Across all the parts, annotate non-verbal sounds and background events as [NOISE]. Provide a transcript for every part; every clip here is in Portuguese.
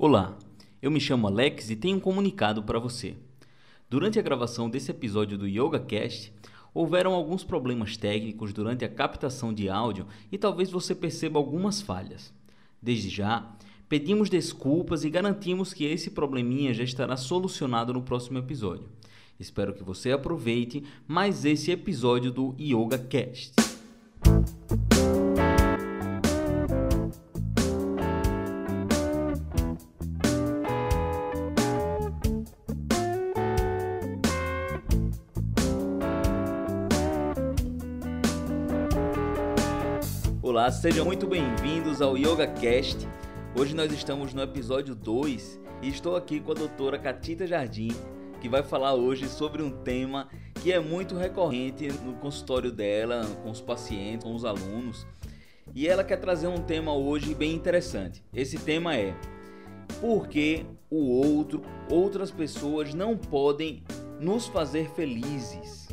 Olá, eu me chamo Alex e tenho um comunicado para você. Durante a gravação desse episódio do YogaCast, houveram alguns problemas técnicos durante a captação de áudio e talvez você perceba algumas falhas. Desde já, pedimos desculpas e garantimos que esse probleminha já estará solucionado no próximo episódio. Espero que você aproveite mais esse episódio do YogaCast. Olá, sejam muito bem-vindos ao YogaCast. Hoje nós estamos no episódio 2 e estou aqui com a doutora Catita Jardim, que vai falar hoje sobre um tema que é muito recorrente no consultório dela, com os pacientes, com os alunos. E ela quer trazer um tema hoje bem interessante. Esse tema é por que o outro, outras pessoas não podem nos fazer felizes.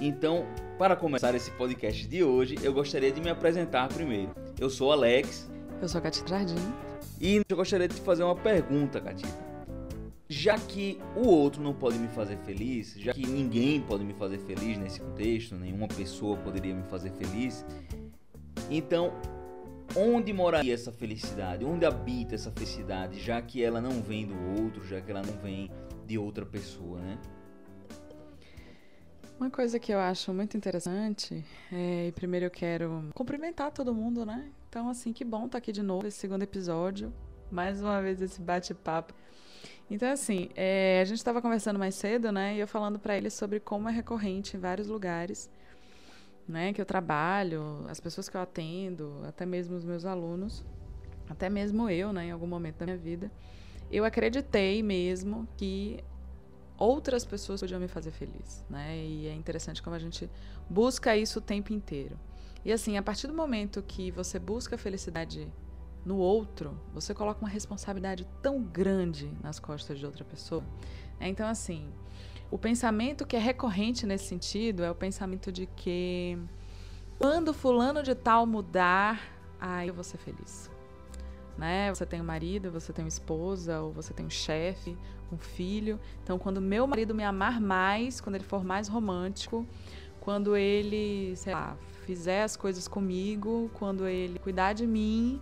Então, para começar esse podcast de hoje, eu gostaria de me apresentar primeiro. Eu sou Alex. Eu sou a Catita Jardim. E eu gostaria de te fazer uma pergunta, Catita. Já que o outro não pode me fazer feliz, já que ninguém pode me fazer feliz nesse contexto, nenhuma pessoa poderia me fazer feliz, então onde moraria essa felicidade? Onde habita essa felicidade, já que ela não vem do outro, já que ela não vem de outra pessoa, né? Uma coisa que eu acho muito interessante, é, e primeiro eu quero cumprimentar todo mundo, né? Então, assim, que bom estar aqui de novo, esse segundo episódio. Mais uma vez esse bate-papo. Então, assim, é, a gente estava conversando mais cedo, né? E eu falando para ele sobre como é recorrente em vários lugares, né? Que eu trabalho, as pessoas que eu atendo, até mesmo os meus alunos, até mesmo eu, né? Em algum momento da minha vida, eu acreditei mesmo que outras pessoas podiam me fazer feliz, né? E é interessante como a gente busca isso o tempo inteiro. E assim, a partir do momento que você busca a felicidade no outro, você coloca uma responsabilidade tão grande nas costas de outra pessoa. Né? Então, assim, o pensamento que é recorrente nesse sentido é o pensamento de que quando fulano de tal mudar, aí eu vou ser feliz. Né? Você tem um marido, você tem uma esposa, ou você tem um chefe, um filho. Então, quando meu marido me amar mais, quando ele for mais romântico, quando ele, sei lá, fizer as coisas comigo, quando ele cuidar de mim,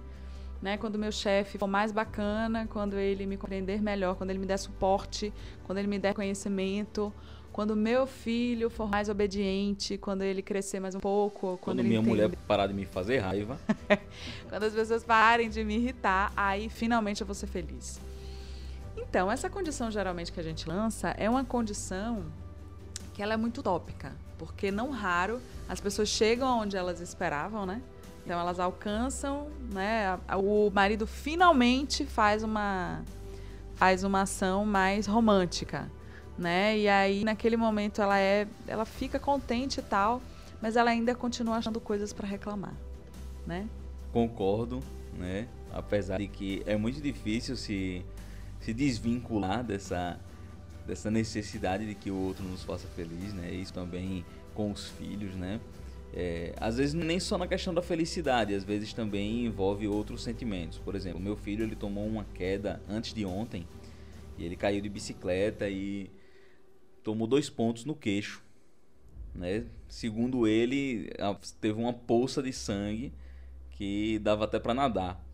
né? Quando meu chefe for mais bacana, quando ele me compreender melhor, quando ele me der suporte, quando ele me der conhecimento, quando meu filho for mais obediente, quando ele crescer mais um pouco, quando, quando minha entende... mulher parar de me fazer raiva, [LAUGHS] quando as pessoas pararem de me irritar, aí finalmente eu vou ser feliz. Então, essa condição geralmente que a gente lança é uma condição que ela é muito utópica, porque não raro as pessoas chegam onde elas esperavam, né? Então elas alcançam, né? O marido finalmente faz uma faz uma ação mais romântica, né? E aí naquele momento ela é, ela fica contente e tal, mas ela ainda continua achando coisas para reclamar, né? Concordo, né? Apesar de que é muito difícil se se desvincular dessa dessa necessidade de que o outro nos faça feliz, né? Isso também com os filhos, né? É, às vezes nem só na questão da felicidade, às vezes também envolve outros sentimentos. Por exemplo, meu filho ele tomou uma queda antes de ontem e ele caiu de bicicleta e tomou dois pontos no queixo. Né? Segundo ele, teve uma poça de sangue que dava até para nadar.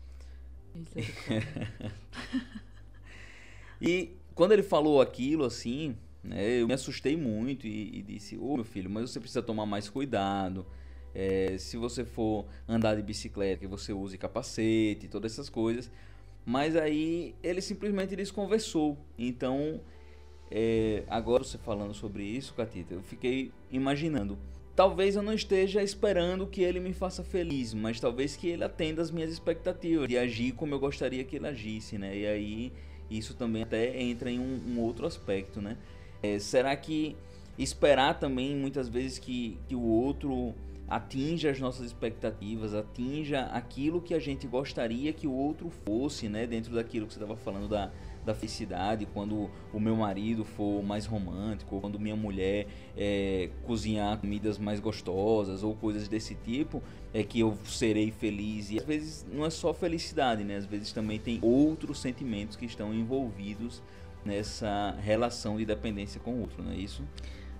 e quando ele falou aquilo assim, né, eu me assustei muito e, e disse: Ô oh, meu filho, mas você precisa tomar mais cuidado. É, se você for andar de bicicleta, que você use capacete, todas essas coisas. Mas aí ele simplesmente desconversou. Então, é, agora você falando sobre isso, Catita, eu fiquei imaginando. Talvez eu não esteja esperando que ele me faça feliz, mas talvez que ele atenda as minhas expectativas de agir como eu gostaria que ele agisse, né? E aí isso também até entra em um, um outro aspecto, né? É, será que esperar também muitas vezes que, que o outro atinja as nossas expectativas, atinja aquilo que a gente gostaria que o outro fosse, né? Dentro daquilo que você estava falando da, da felicidade, quando o meu marido for mais romântico, quando minha mulher é, cozinhar comidas mais gostosas ou coisas desse tipo, é que eu serei feliz. E às vezes não é só felicidade, né? Às vezes também tem outros sentimentos que estão envolvidos nessa relação de dependência com o outro, não é isso?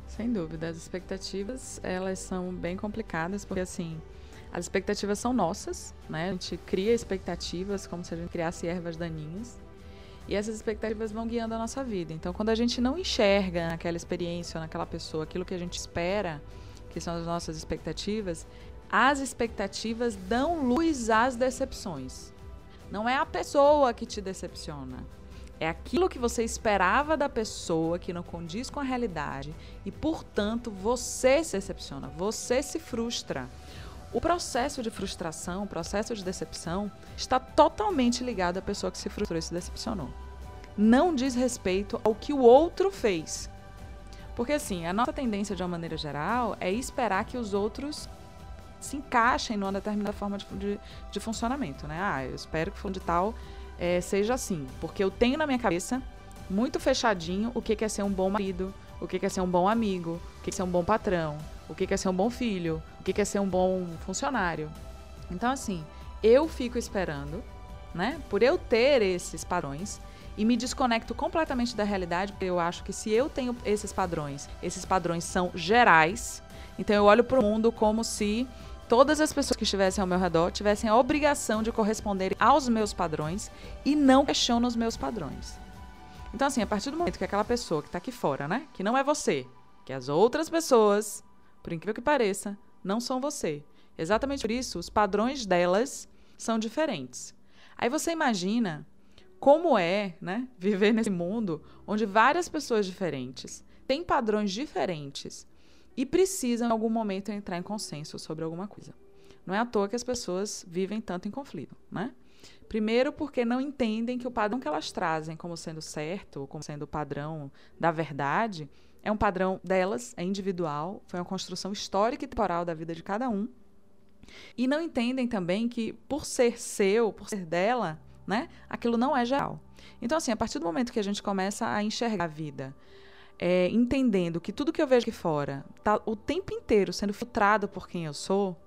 Sem dúvida, as expectativas elas são bem complicadas porque assim as expectativas são nossas, né? A gente cria expectativas como se a gente criasse ervas daninhas e essas expectativas vão guiando a nossa vida. Então, quando a gente não enxerga naquela experiência ou naquela pessoa aquilo que a gente espera, que são as nossas expectativas, as expectativas dão luz às decepções. Não é a pessoa que te decepciona. É aquilo que você esperava da pessoa que não condiz com a realidade e, portanto, você se decepciona, você se frustra. O processo de frustração, o processo de decepção, está totalmente ligado à pessoa que se frustrou e se decepcionou. Não diz respeito ao que o outro fez. Porque, assim, a nossa tendência, de uma maneira geral, é esperar que os outros se encaixem numa determinada forma de, de, de funcionamento, né? Ah, eu espero que o de tal é, seja assim. Porque eu tenho na minha cabeça, muito fechadinho, o que é ser um bom marido, o que é ser um bom amigo, o que é ser um bom patrão, o que é ser um bom filho, o que é ser um bom funcionário. Então, assim, eu fico esperando, né? Por eu ter esses padrões e me desconecto completamente da realidade, porque eu acho que se eu tenho esses padrões, esses padrões são gerais, então eu olho para o mundo como se todas as pessoas que estivessem ao meu redor tivessem a obrigação de corresponder aos meus padrões e não questionam os meus padrões. Então, assim, a partir do momento que aquela pessoa que está aqui fora, né, que não é você, que as outras pessoas, por incrível que pareça, não são você. Exatamente por isso, os padrões delas são diferentes. Aí você imagina como é, né, viver nesse mundo onde várias pessoas diferentes têm padrões diferentes e precisam, em algum momento, entrar em consenso sobre alguma coisa. Não é à toa que as pessoas vivem tanto em conflito, né? Primeiro, porque não entendem que o padrão que elas trazem como sendo certo, como sendo o padrão da verdade, é um padrão delas, é individual, foi uma construção histórica e temporal da vida de cada um. E não entendem também que, por ser seu, por ser dela, né, aquilo não é geral. Então, assim, a partir do momento que a gente começa a enxergar a vida é, entendendo que tudo que eu vejo aqui fora está o tempo inteiro sendo filtrado por quem eu sou,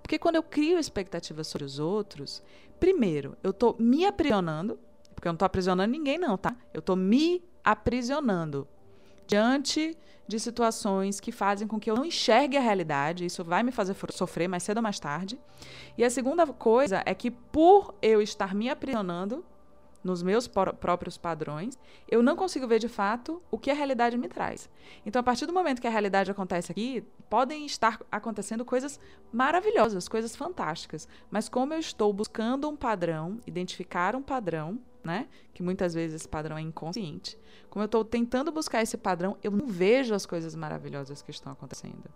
porque quando eu crio expectativas sobre os outros, primeiro, eu estou me aprisionando, porque eu não estou aprisionando ninguém, não, tá? Eu estou me aprisionando diante de situações que fazem com que eu não enxergue a realidade. Isso vai me fazer sofrer mais cedo ou mais tarde. E a segunda coisa é que, por eu estar me aprisionando, nos meus próprios padrões, eu não consigo ver de fato o que a realidade me traz. Então, a partir do momento que a realidade acontece aqui, podem estar acontecendo coisas maravilhosas, coisas fantásticas. Mas como eu estou buscando um padrão, identificar um padrão, né? Que muitas vezes esse padrão é inconsciente. Como eu estou tentando buscar esse padrão, eu não vejo as coisas maravilhosas que estão acontecendo.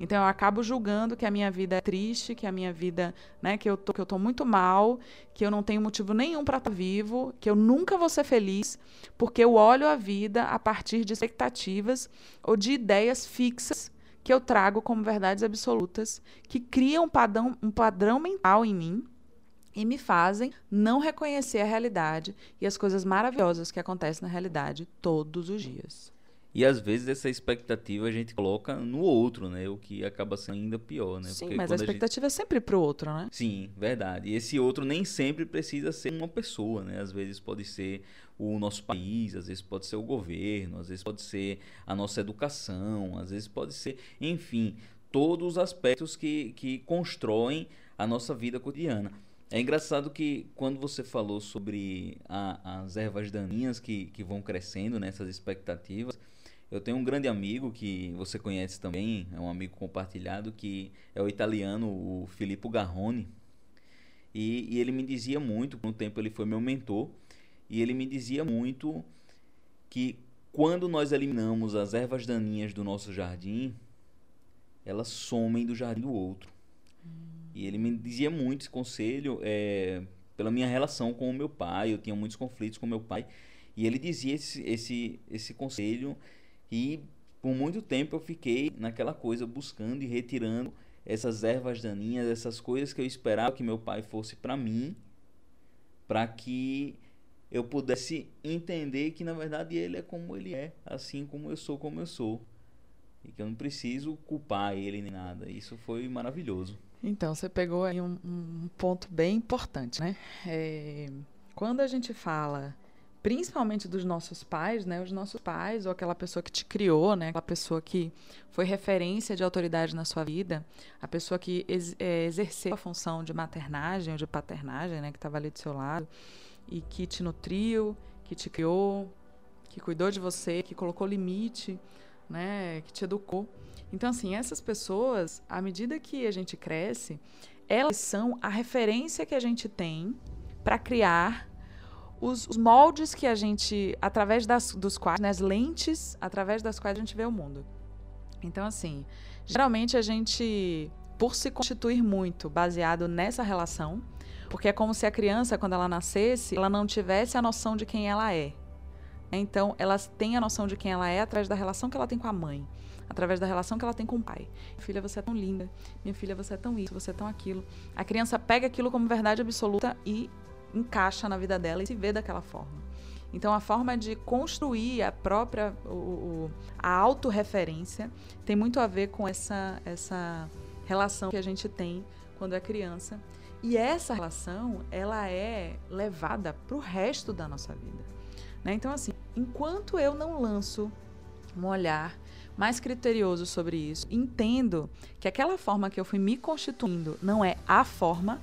Então eu acabo julgando que a minha vida é triste, que a minha vida, né, que eu tô, que eu tô muito mal, que eu não tenho motivo nenhum para estar vivo, que eu nunca vou ser feliz, porque eu olho a vida a partir de expectativas ou de ideias fixas que eu trago como verdades absolutas, que criam um padrão, um padrão mental em mim e me fazem não reconhecer a realidade e as coisas maravilhosas que acontecem na realidade todos os dias. E às vezes essa expectativa a gente coloca no outro, né? O que acaba sendo ainda pior, né? Sim, Porque mas a expectativa a gente... é sempre pro outro, né? Sim, verdade. E esse outro nem sempre precisa ser uma pessoa, né? Às vezes pode ser o nosso país, às vezes pode ser o governo, às vezes pode ser a nossa educação, às vezes pode ser, enfim, todos os aspectos que, que constroem a nossa vida cotidiana. É engraçado que quando você falou sobre a, as ervas daninhas que, que vão crescendo nessas expectativas, eu tenho um grande amigo que você conhece também, é um amigo compartilhado, que é o italiano, o Filippo Garrone. E, e ele me dizia muito, por um tempo ele foi meu mentor, e ele me dizia muito que quando nós eliminamos as ervas daninhas do nosso jardim, elas somem do jardim do outro. E ele me dizia muito esse conselho é, pela minha relação com o meu pai. Eu tinha muitos conflitos com meu pai. E ele dizia esse, esse, esse conselho. E por muito tempo eu fiquei naquela coisa, buscando e retirando essas ervas daninhas, essas coisas que eu esperava que meu pai fosse para mim, para que eu pudesse entender que na verdade ele é como ele é, assim como eu sou como eu sou. E que eu não preciso culpar ele nem nada. Isso foi maravilhoso. Então, você pegou aí um, um ponto bem importante, né? É, quando a gente fala principalmente dos nossos pais, né? Os nossos pais ou aquela pessoa que te criou, né? Aquela pessoa que foi referência de autoridade na sua vida, a pessoa que ex é, exerceu a função de maternagem ou de paternagem, né? Que estava ali do seu lado e que te nutriu, que te criou, que cuidou de você, que colocou limite, né? Que te educou. Então, assim, essas pessoas, à medida que a gente cresce, elas são a referência que a gente tem para criar os, moldes que a gente, através das, dos quais, né, as lentes através das quais a gente vê o mundo. Então, assim, geralmente a gente, por se constituir muito baseado nessa relação, porque é como se a criança, quando ela nascesse, ela não tivesse a noção de quem ela é. Então, ela tem a noção de quem ela é através da relação que ela tem com a mãe, através da relação que ela tem com o pai. Filha, você é tão linda. Minha filha, você é tão isso, você é tão aquilo. A criança pega aquilo como verdade absoluta e encaixa na vida dela e se vê daquela forma. Então, a forma de construir a própria o, o, a autorreferência tem muito a ver com essa, essa relação que a gente tem quando é criança. E essa relação, ela é levada para o resto da nossa vida. Né? Então, assim, enquanto eu não lanço um olhar mais criterioso sobre isso, entendo que aquela forma que eu fui me constituindo não é a forma,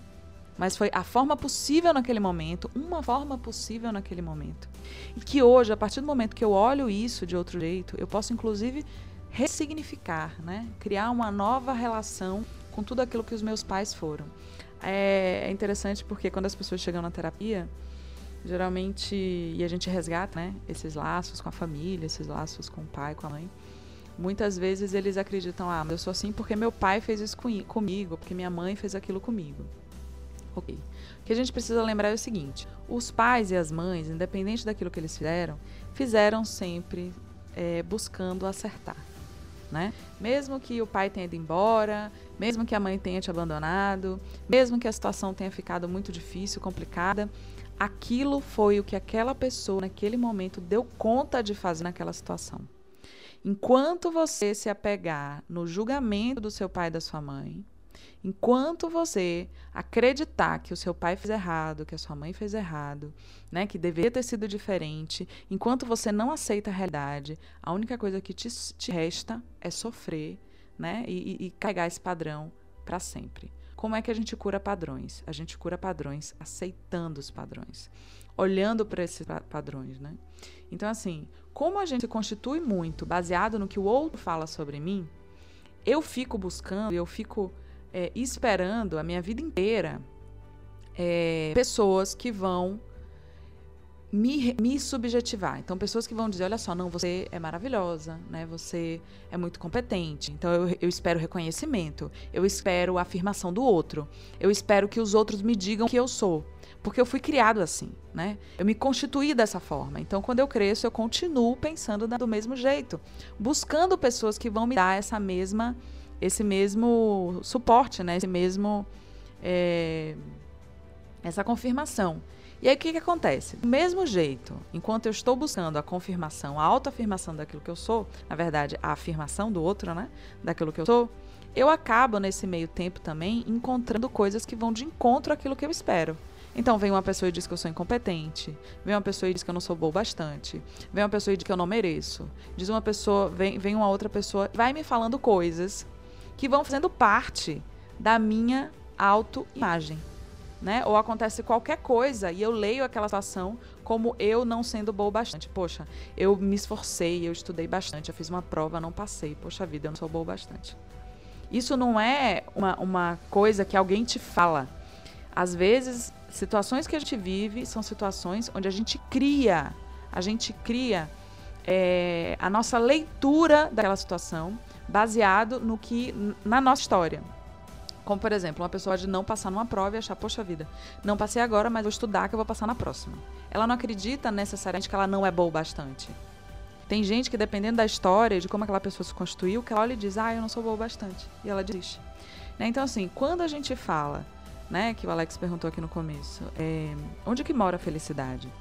mas foi a forma possível naquele momento, uma forma possível naquele momento. E que hoje, a partir do momento que eu olho isso de outro jeito, eu posso inclusive ressignificar, né? criar uma nova relação com tudo aquilo que os meus pais foram. É, é interessante porque quando as pessoas chegam na terapia, geralmente, e a gente resgata né, esses laços com a família, esses laços com o pai, com a mãe, muitas vezes eles acreditam, ah, eu sou assim porque meu pai fez isso comigo, porque minha mãe fez aquilo comigo. Ok. O que a gente precisa lembrar é o seguinte: os pais e as mães, independente daquilo que eles fizeram, fizeram sempre é, buscando acertar. Né? Mesmo que o pai tenha ido embora, mesmo que a mãe tenha te abandonado, mesmo que a situação tenha ficado muito difícil, complicada, aquilo foi o que aquela pessoa naquele momento deu conta de fazer naquela situação. Enquanto você se apegar no julgamento do seu pai e da sua mãe, Enquanto você acreditar que o seu pai fez errado, que a sua mãe fez errado, né, que deveria ter sido diferente, enquanto você não aceita a realidade, a única coisa que te, te resta é sofrer, né, e, e carregar esse padrão para sempre. Como é que a gente cura padrões? A gente cura padrões aceitando os padrões, olhando para esses padrões, né? Então, assim, como a gente se constitui muito baseado no que o outro fala sobre mim, eu fico buscando, eu fico é, esperando a minha vida inteira é, pessoas que vão me, me subjetivar. Então, pessoas que vão dizer: olha só, não, você é maravilhosa, né? Você é muito competente. Então, eu, eu espero reconhecimento, eu espero a afirmação do outro, eu espero que os outros me digam que eu sou. Porque eu fui criado assim, né? Eu me constituí dessa forma. Então, quando eu cresço, eu continuo pensando do mesmo jeito, buscando pessoas que vão me dar essa mesma esse mesmo suporte, né? Esse mesmo é, essa confirmação. E aí o que, que acontece? Do mesmo jeito, enquanto eu estou buscando a confirmação, a autoafirmação daquilo que eu sou, na verdade, a afirmação do outro, né? Daquilo que eu sou, eu acabo nesse meio tempo também encontrando coisas que vão de encontro àquilo que eu espero. Então vem uma pessoa e diz que eu sou incompetente, vem uma pessoa e diz que eu não sou boa bastante, vem uma pessoa e diz que eu não mereço, diz uma pessoa, vem, vem uma outra pessoa, vai me falando coisas que vão fazendo parte da minha autoimagem. Né? Ou acontece qualquer coisa e eu leio aquela situação como eu não sendo boa bastante. Poxa, eu me esforcei, eu estudei bastante, eu fiz uma prova, não passei. Poxa vida, eu não sou boa bastante. Isso não é uma, uma coisa que alguém te fala. Às vezes, situações que a gente vive são situações onde a gente cria, a gente cria é, a nossa leitura daquela situação baseado no que na nossa história. Como, por exemplo, uma pessoa de não passar numa prova e achar, poxa vida, não passei agora, mas vou estudar que eu vou passar na próxima. Ela não acredita necessariamente que ela não é boa o bastante. Tem gente que, dependendo da história, de como aquela pessoa se constituiu, que ela olha e diz, ah, eu não sou boa o bastante. E ela desiste. Né? Então, assim, quando a gente fala, né, que o Alex perguntou aqui no começo, é, onde que mora a felicidade?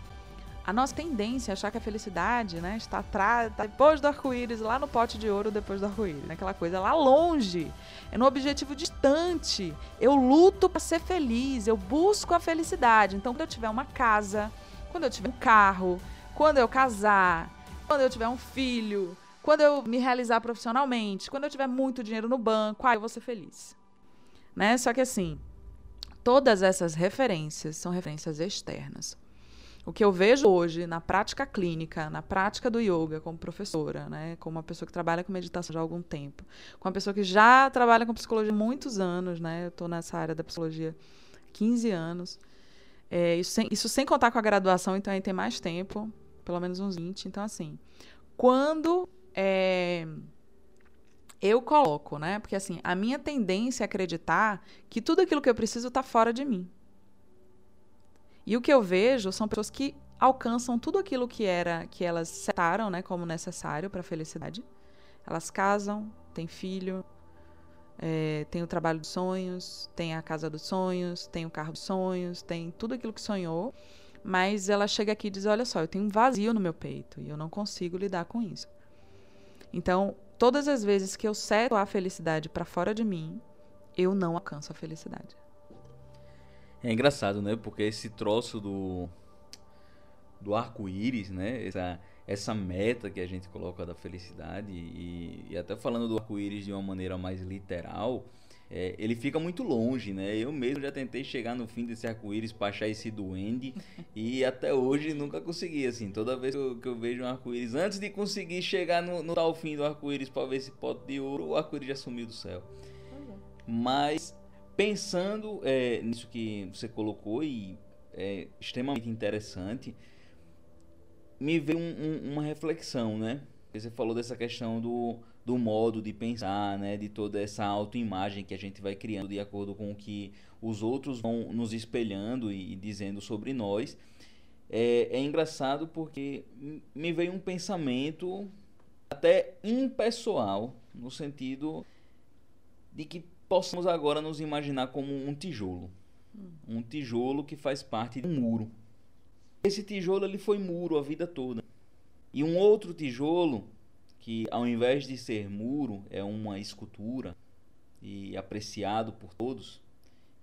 A nossa tendência é achar que a felicidade, né, está atrás, tá depois do arco-íris, lá no pote de ouro depois do arco-íris, né, aquela coisa lá longe, é no objetivo distante. Eu luto para ser feliz, eu busco a felicidade. Então, quando eu tiver uma casa, quando eu tiver um carro, quando eu casar, quando eu tiver um filho, quando eu me realizar profissionalmente, quando eu tiver muito dinheiro no banco, aí eu vou ser feliz. Né? Só que assim, todas essas referências são referências externas. O que eu vejo hoje na prática clínica, na prática do yoga como professora, né, como uma pessoa que trabalha com meditação já há algum tempo, com uma pessoa que já trabalha com psicologia há muitos anos, né, eu estou nessa área da psicologia há 15 anos, é, isso, sem, isso sem contar com a graduação, então aí tem mais tempo, pelo menos uns 20. Então, assim, quando é, eu coloco, né? Porque, assim, a minha tendência é acreditar que tudo aquilo que eu preciso está fora de mim. E o que eu vejo são pessoas que alcançam tudo aquilo que era que elas setaram, né, como necessário para a felicidade. Elas casam, têm filho, é, tem o trabalho dos sonhos, tem a casa dos sonhos, tem o carro dos sonhos, tem tudo aquilo que sonhou. Mas ela chega aqui e diz: Olha só, eu tenho um vazio no meu peito e eu não consigo lidar com isso. Então, todas as vezes que eu seto a felicidade para fora de mim, eu não alcanço a felicidade. É engraçado, né? Porque esse troço do do arco-íris, né? Essa, essa meta que a gente coloca da felicidade e, e até falando do arco-íris de uma maneira mais literal, é, ele fica muito longe, né? Eu mesmo já tentei chegar no fim desse arco-íris para achar esse duende e até hoje nunca consegui, assim. Toda vez que eu, que eu vejo um arco-íris, antes de conseguir chegar no, no tal fim do arco-íris para ver esse pote de ouro, o arco-íris já sumiu do céu. Mas pensando é, nisso que você colocou e é extremamente interessante, me veio um, um, uma reflexão, né? Você falou dessa questão do, do modo de pensar, né? De toda essa autoimagem que a gente vai criando de acordo com o que os outros vão nos espelhando e, dizendo sobre nós. É, é engraçado porque me veio um pensamento até impessoal, no sentido de que possamos agora nos imaginar como um tijolo. Um tijolo que faz parte de um muro. Esse tijolo ele foi muro a vida toda. E um outro tijolo que ao invés de ser muro é uma escultura e apreciado por todos,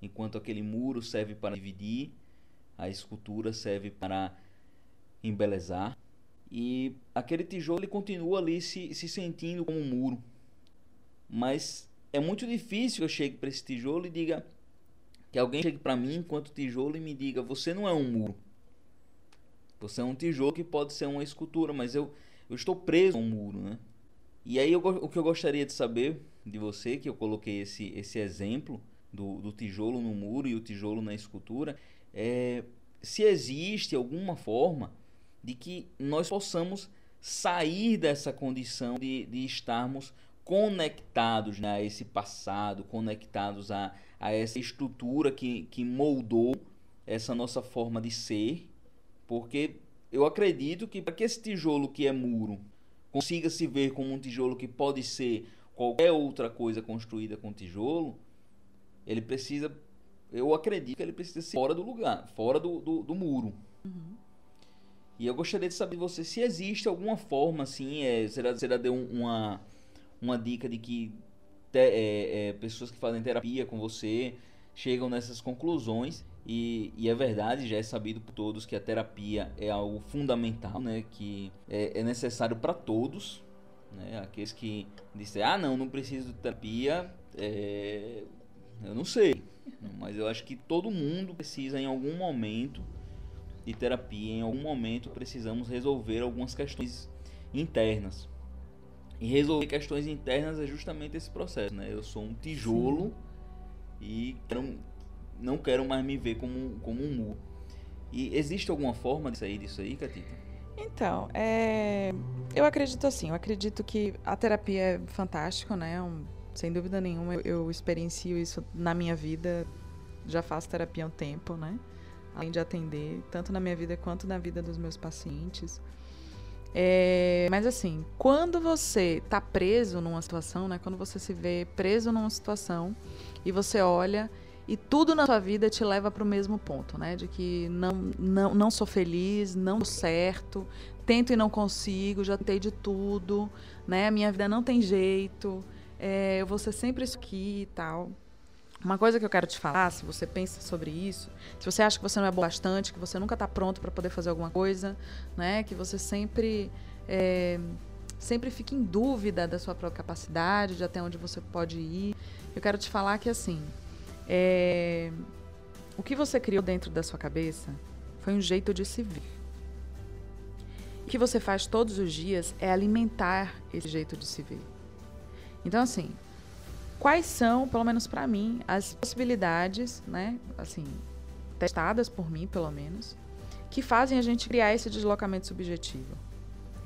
enquanto aquele muro serve para dividir, a escultura serve para embelezar. E aquele tijolo ele continua ali se, se sentindo como um muro. Mas é muito difícil que eu chegue para esse tijolo e diga que alguém chegue para mim enquanto tijolo e me diga: você não é um muro. Você é um tijolo que pode ser uma escultura, mas eu, eu estou preso a um muro, né? E aí eu, o que eu gostaria de saber de você, que eu coloquei esse, esse exemplo do, do tijolo no muro e o tijolo na escultura, é se existe alguma forma de que nós possamos sair dessa condição de, de estarmos conectados né, a esse passado, conectados a, a essa estrutura que, que moldou essa nossa forma de ser, porque eu acredito que para que esse tijolo que é muro consiga se ver como um tijolo que pode ser qualquer outra coisa construída com tijolo, ele precisa, eu acredito que ele precisa ser fora do lugar, fora do, do, do muro. Uhum. E eu gostaria de saber de você se existe alguma forma assim, é, será, será deu uma uma dica de que te, é, é, pessoas que fazem terapia com você chegam nessas conclusões e, e, é verdade, já é sabido por todos que a terapia é algo fundamental, né? Que é, é necessário para todos, né? Aqueles que dizem, ah, não, não preciso de terapia, é... eu não sei, mas eu acho que todo mundo precisa em algum momento de terapia, em algum momento precisamos resolver algumas questões internas. E resolver questões internas é justamente esse processo, né? Eu sou um tijolo Sim. e quero, não quero mais me ver como, como um muro. E existe alguma forma de sair disso aí, Catita? Então, é... eu acredito assim, eu acredito que a terapia é fantástico, né? Um, sem dúvida nenhuma, eu, eu experiencio isso na minha vida, já faço terapia há um tempo, né? Além de atender, tanto na minha vida quanto na vida dos meus pacientes. É, mas assim, quando você tá preso numa situação, né? Quando você se vê preso numa situação e você olha e tudo na sua vida te leva para o mesmo ponto, né? De que não, não, não sou feliz, não dou certo, tento e não consigo, já tentei de tudo, né? Minha vida não tem jeito, é, eu vou ser sempre isso aqui e tal. Uma coisa que eu quero te falar, se você pensa sobre isso, se você acha que você não é bom bastante, que você nunca está pronto para poder fazer alguma coisa, né? Que você sempre é, sempre fica em dúvida da sua própria capacidade, de até onde você pode ir. Eu quero te falar que assim, é, o que você criou dentro da sua cabeça foi um jeito de se ver. O que você faz todos os dias é alimentar esse jeito de se ver. Então assim, quais são, pelo menos para mim, as possibilidades, né, assim, testadas por mim, pelo menos, que fazem a gente criar esse deslocamento subjetivo.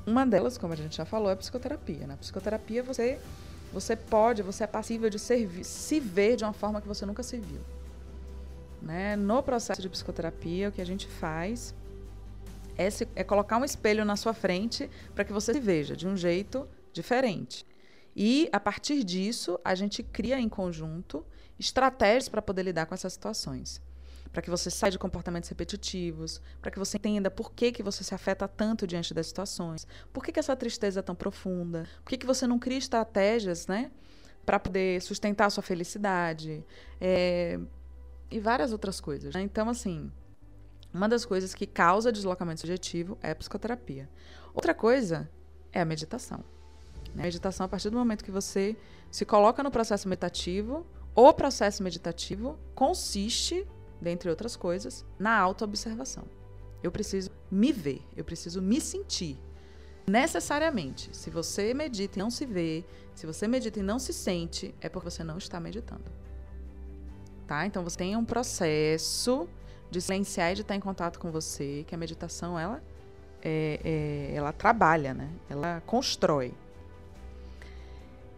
Uma delas, como a gente já falou, é a psicoterapia. Na psicoterapia você você pode, você é passível de se ver de uma forma que você nunca se viu. Né? No processo de psicoterapia, o que a gente faz é, se, é colocar um espelho na sua frente para que você se veja de um jeito diferente. E, a partir disso, a gente cria em conjunto estratégias para poder lidar com essas situações. Para que você saia de comportamentos repetitivos, para que você entenda por que, que você se afeta tanto diante das situações, por que, que essa tristeza é tão profunda, por que, que você não cria estratégias né, para poder sustentar a sua felicidade, é, e várias outras coisas. Né? Então, assim, uma das coisas que causa deslocamento subjetivo é a psicoterapia. Outra coisa é a meditação. A meditação, a partir do momento que você se coloca no processo meditativo, o processo meditativo consiste, dentre outras coisas, na autoobservação. Eu preciso me ver, eu preciso me sentir. Necessariamente, se você medita e não se vê, se você medita e não se sente, é porque você não está meditando. Tá? Então você tem um processo de silenciar e de estar em contato com você, que a meditação ela é, é, ela trabalha, né? Ela constrói.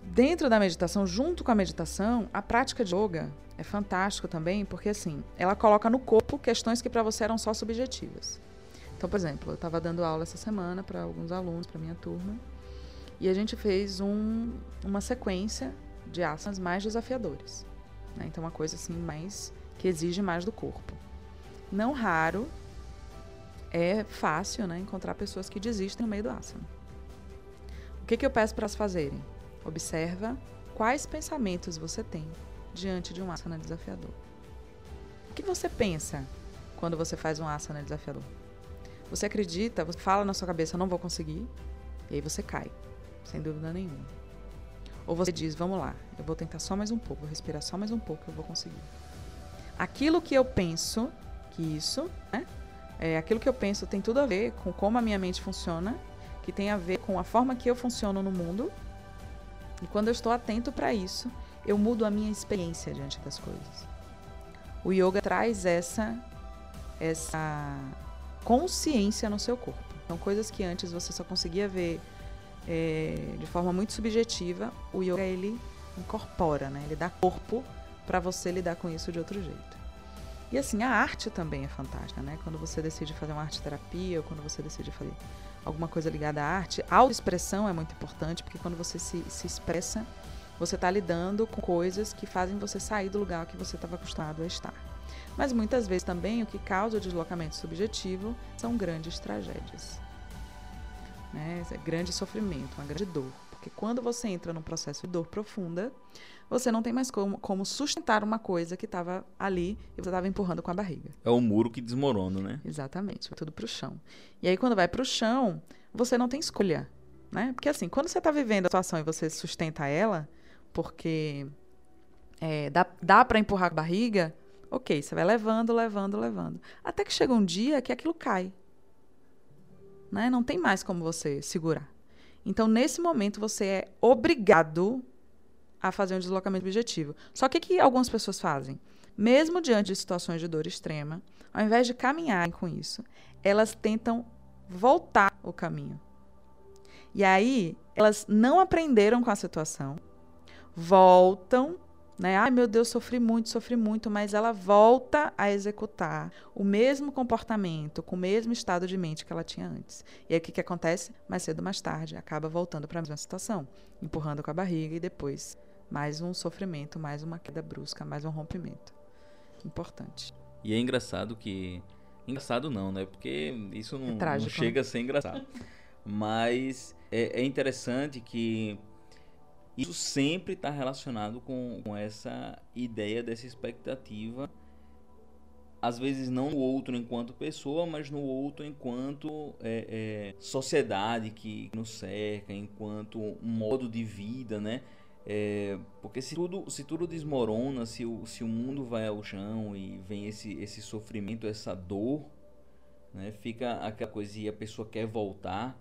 Dentro da meditação, junto com a meditação, a prática de yoga é fantástico também, porque assim, ela coloca no corpo questões que para você eram só subjetivas. Então, por exemplo, eu estava dando aula essa semana para alguns alunos, para minha turma, e a gente fez um, uma sequência de asanas mais desafiadores. Né? Então, uma coisa assim mais que exige mais do corpo. Não raro é fácil, né, encontrar pessoas que desistem no meio do asana. O que, que eu peço para elas fazerem? Observa quais pensamentos você tem diante de um asana desafiador. O que você pensa quando você faz um asana desafiador? Você acredita, você fala na sua cabeça, não vou conseguir, e aí você cai, sem dúvida nenhuma. Ou você diz, vamos lá, eu vou tentar só mais um pouco, vou respirar só mais um pouco, eu vou conseguir. Aquilo que eu penso, que isso, né? É, aquilo que eu penso tem tudo a ver com como a minha mente funciona, que tem a ver com a forma que eu funciono no mundo e quando eu estou atento para isso, eu mudo a minha experiência diante das coisas. O yoga traz essa essa consciência no seu corpo. São coisas que antes você só conseguia ver é, de forma muito subjetiva. O yoga ele incorpora, né? Ele dá corpo para você lidar com isso de outro jeito. E assim, a arte também é fantástica, né? Quando você decide fazer uma arte terapia ou quando você decide fazer alguma coisa ligada à arte. A autoexpressão é muito importante, porque quando você se, se expressa, você está lidando com coisas que fazem você sair do lugar que você estava acostumado a estar. Mas muitas vezes também o que causa o deslocamento subjetivo são grandes tragédias. Né? É grande sofrimento, uma grande dor. Porque quando você entra num processo de dor profunda, você não tem mais como, como sustentar uma coisa que estava ali e você estava empurrando com a barriga. É o muro que desmorona, né? Exatamente, vai tudo para o chão. E aí, quando vai para o chão, você não tem escolha. Né? Porque assim, quando você está vivendo a situação e você sustenta ela, porque é, dá, dá para empurrar a barriga, ok, você vai levando, levando, levando. Até que chega um dia que aquilo cai. Né? Não tem mais como você segurar. Então, nesse momento, você é obrigado a fazer um deslocamento objetivo. Só que o que algumas pessoas fazem? Mesmo diante de situações de dor extrema, ao invés de caminharem com isso, elas tentam voltar o caminho. E aí, elas não aprenderam com a situação, voltam né? Ai, meu Deus, sofri muito, sofri muito, mas ela volta a executar o mesmo comportamento, com o mesmo estado de mente que ela tinha antes. E aí o que, que acontece? Mais cedo ou mais tarde, acaba voltando para a mesma situação, empurrando com a barriga e depois mais um sofrimento, mais uma queda brusca, mais um rompimento. Importante. E é engraçado que. Engraçado não, né? Porque isso não, É trágico, não chega a ser engraçado. Mas é, é interessante que isso sempre está relacionado com, com essa ideia dessa expectativa. Às vezes não no outro enquanto pessoa, mas no outro enquanto é, é, sociedade que nos cerca, enquanto modo de vida, né? É, porque se tudo, se tudo desmorona, se o, se o mundo vai ao chão e vem esse, esse sofrimento, essa dor, né? Fica aquela coisa e a pessoa quer voltar,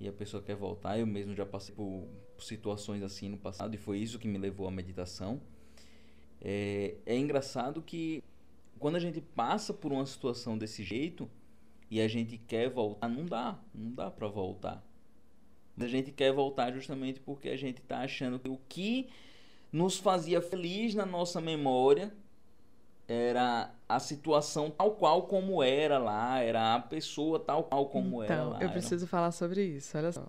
e a pessoa quer voltar. Eu mesmo já passei por, situações assim no passado e foi isso que me levou à meditação. É, é engraçado que quando a gente passa por uma situação desse jeito e a gente quer voltar, não dá, não dá para voltar. A gente quer voltar justamente porque a gente está achando que o que nos fazia feliz na nossa memória era a situação tal qual como era lá, era a pessoa tal qual como era então, lá. eu era- preciso falar sobre isso, olha só.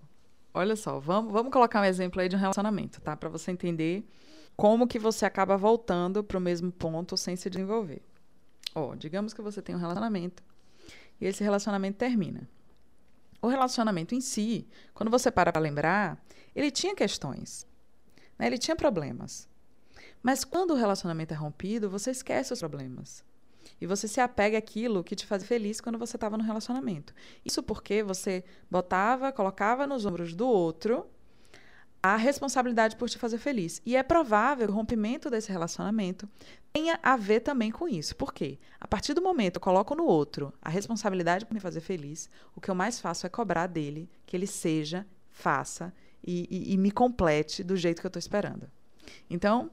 Olha só, vamos, vamos colocar um exemplo aí de um relacionamento, tá? Para você entender como que você acaba voltando para o mesmo ponto sem se desenvolver. Ó, digamos que você tem um relacionamento e esse relacionamento termina. O relacionamento em si, quando você para para lembrar, ele tinha questões, né? ele tinha problemas. Mas quando o relacionamento é rompido, você esquece os problemas. E você se apega àquilo que te fazia feliz quando você estava no relacionamento. Isso porque você botava, colocava nos ombros do outro a responsabilidade por te fazer feliz. E é provável que o rompimento desse relacionamento tenha a ver também com isso. Por quê? A partir do momento que eu coloco no outro a responsabilidade por me fazer feliz, o que eu mais faço é cobrar dele que ele seja, faça e, e- e me complete do jeito que eu estou esperando. Então,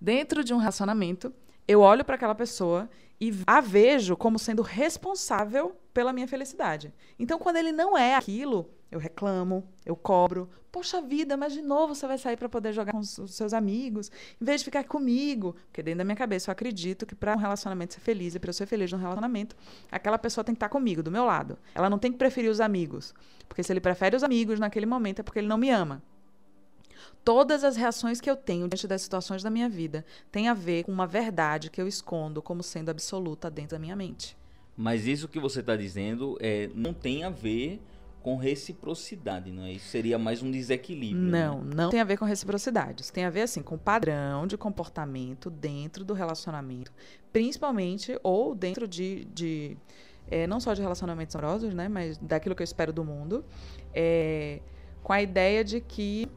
dentro de um relacionamento, eu olho para aquela pessoa e a vejo como sendo responsável pela minha felicidade. Então, quando ele não é aquilo, eu reclamo, eu cobro. Poxa vida, mas de novo você vai sair para poder jogar com os seus amigos, em vez de ficar comigo. Porque dentro da minha cabeça eu acredito que para um relacionamento ser feliz e para eu ser feliz num relacionamento, aquela pessoa tem que estar comigo, do meu lado. Ela não tem que preferir os amigos. Porque se ele prefere os amigos naquele momento é porque ele não me ama. Todas as reações que eu tenho diante das situações da minha vida têm a ver com uma verdade que eu escondo como sendo absoluta dentro da minha mente. Mas isso que você está dizendo é, não tem a ver com reciprocidade, não é? Isso seria mais um desequilíbrio. Não, né? não tem a ver com reciprocidade. Isso tem a ver assim com padrão de comportamento dentro do relacionamento, principalmente ou dentro de, de eh, não só de relacionamentos amorosos, né, mas daquilo que eu espero do mundo, eh, com a ideia de que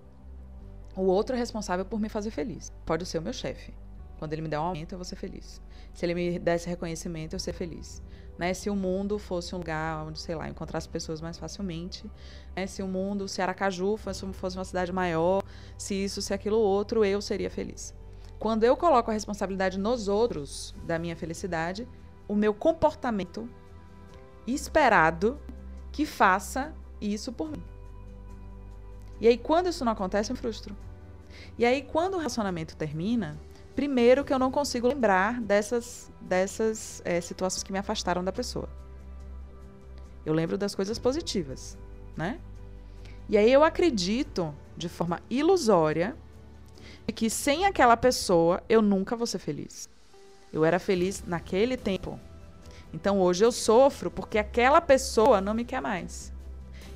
o outro é responsável por me fazer feliz. Pode ser o meu chefe. Quando ele me der um aumento, eu vou ser feliz. Se ele me der esse reconhecimento, eu ser feliz. Né? Se o mundo fosse um lugar onde, sei lá, eu encontrasse pessoas mais facilmente, né? se o mundo, se Aracaju fosse uma cidade maior, se isso, se aquilo outro, eu seria feliz. Quando eu coloco a responsabilidade nos outros da minha felicidade, o meu comportamento esperado que faça isso por mim. E aí, quando isso não acontece, eu me frustro. E aí, quando o relacionamento termina, primeiro que eu não consigo lembrar dessas, dessas eh, situações que me afastaram da pessoa. Eu lembro das coisas positivas, né? E aí eu acredito, de forma ilusória, que sem aquela pessoa eu nunca vou ser feliz. Eu era feliz naquele tempo. Então hoje eu sofro porque aquela pessoa não me quer mais.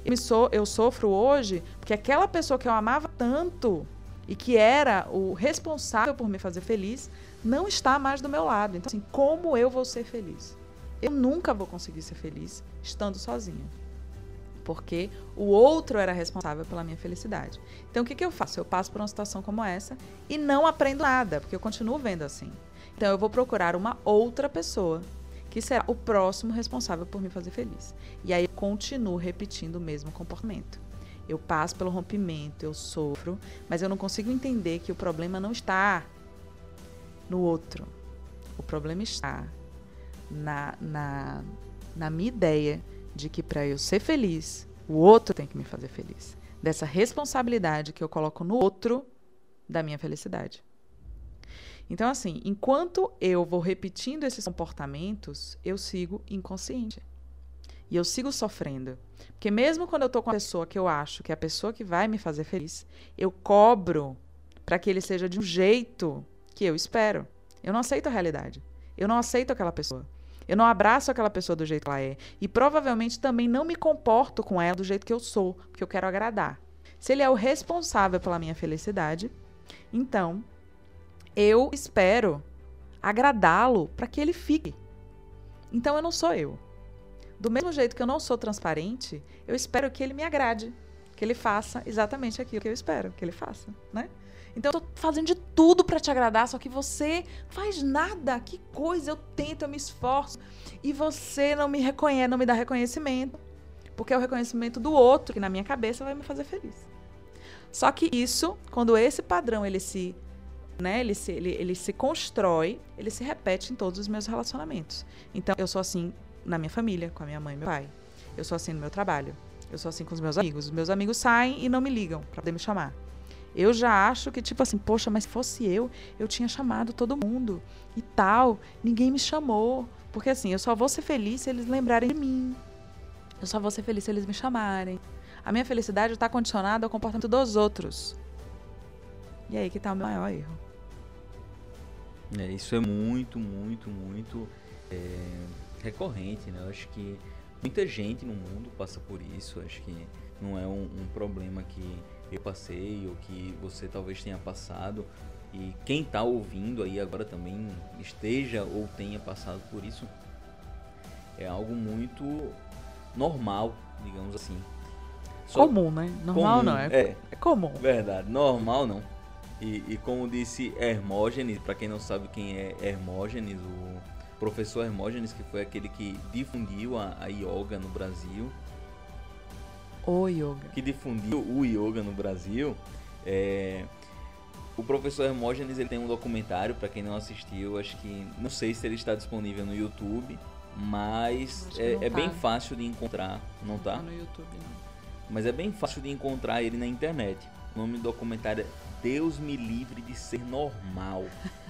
Eu, so, eu sofro hoje porque aquela pessoa que eu amava tanto e que era o responsável por me fazer feliz não está mais do meu lado. Então, assim, como eu vou ser feliz? Eu nunca vou conseguir ser feliz estando sozinha. Porque o outro era responsável pela minha felicidade. Então, o que, que eu faço? Eu passo por uma situação como essa e não aprendo nada, porque eu continuo vendo assim. Então, eu vou procurar uma outra pessoa que será o próximo responsável por me fazer feliz. E aí, eu continuo repetindo o mesmo comportamento. Eu passo pelo rompimento, eu sofro, mas eu não consigo entender que o problema não está no outro. O problema está na, na, na minha ideia de que para eu ser feliz, o outro tem que me fazer feliz. Dessa responsabilidade que eu coloco no outro da minha felicidade. Então, assim, enquanto eu vou repetindo esses comportamentos, eu sigo inconsciente. E eu sigo sofrendo. Porque mesmo quando eu tô com a pessoa que eu acho que é a pessoa que vai me fazer feliz, eu cobro para que ele seja de um jeito que eu espero. Eu não aceito a realidade. Eu não aceito aquela pessoa. Eu não abraço aquela pessoa do jeito que ela é. E provavelmente também não me comporto com ela do jeito que eu sou, porque eu quero agradar. Se ele é o responsável pela minha felicidade, então eu espero agradá-lo para que ele fique. Então eu não sou eu. Do mesmo jeito que eu não sou transparente, eu espero que ele me agrade, que ele faça exatamente aquilo que eu espero que ele faça, né? Então eu tô fazendo de tudo para te agradar, só que você faz nada. Que coisa, eu tento, eu me esforço e você não me reconhece, não me dá reconhecimento, porque é o reconhecimento do outro que na minha cabeça vai me fazer feliz. Só que isso, quando esse padrão ele se né, ele se, ele, ele se constrói, ele se repete em todos os meus relacionamentos. Então, eu sou assim na minha família, com a minha mãe e meu pai. Eu sou assim no meu trabalho. Eu sou assim com os meus amigos. Os meus amigos saem e não me ligam para poder me chamar. Eu já acho que, tipo assim, poxa, mas se fosse eu, eu tinha chamado todo mundo e tal. Ninguém me chamou. Porque assim, eu só vou ser feliz se eles lembrarem de mim. Eu só vou ser feliz se eles me chamarem. A minha felicidade está condicionada ao comportamento dos outros. E aí que está o meu maior erro. É, isso é muito, muito, muito é, recorrente, né? Eu acho que muita gente no mundo passa por isso. Eu acho que não é um, um problema que eu passei ou que você talvez tenha passado e quem está ouvindo aí agora também esteja ou tenha passado por isso é algo muito normal, digamos assim. Só comum, né? Normal comum, não, é, é, é comum. Verdade, normal não. E, e como disse Hermógenes, para quem não sabe quem é Hermógenes, o professor Hermógenes, que foi aquele que difundiu a, a yoga no Brasil, o yoga. Que difundiu o yoga no Brasil. É... O professor Hermógenes ele tem um documentário, para quem não assistiu, acho que. Não sei se ele está disponível no YouTube, mas é, é tá. bem fácil de encontrar. Não tá? Não no YouTube, não. Mas é bem fácil de encontrar ele na internet. O nome do documentário é Deus me livre de ser normal.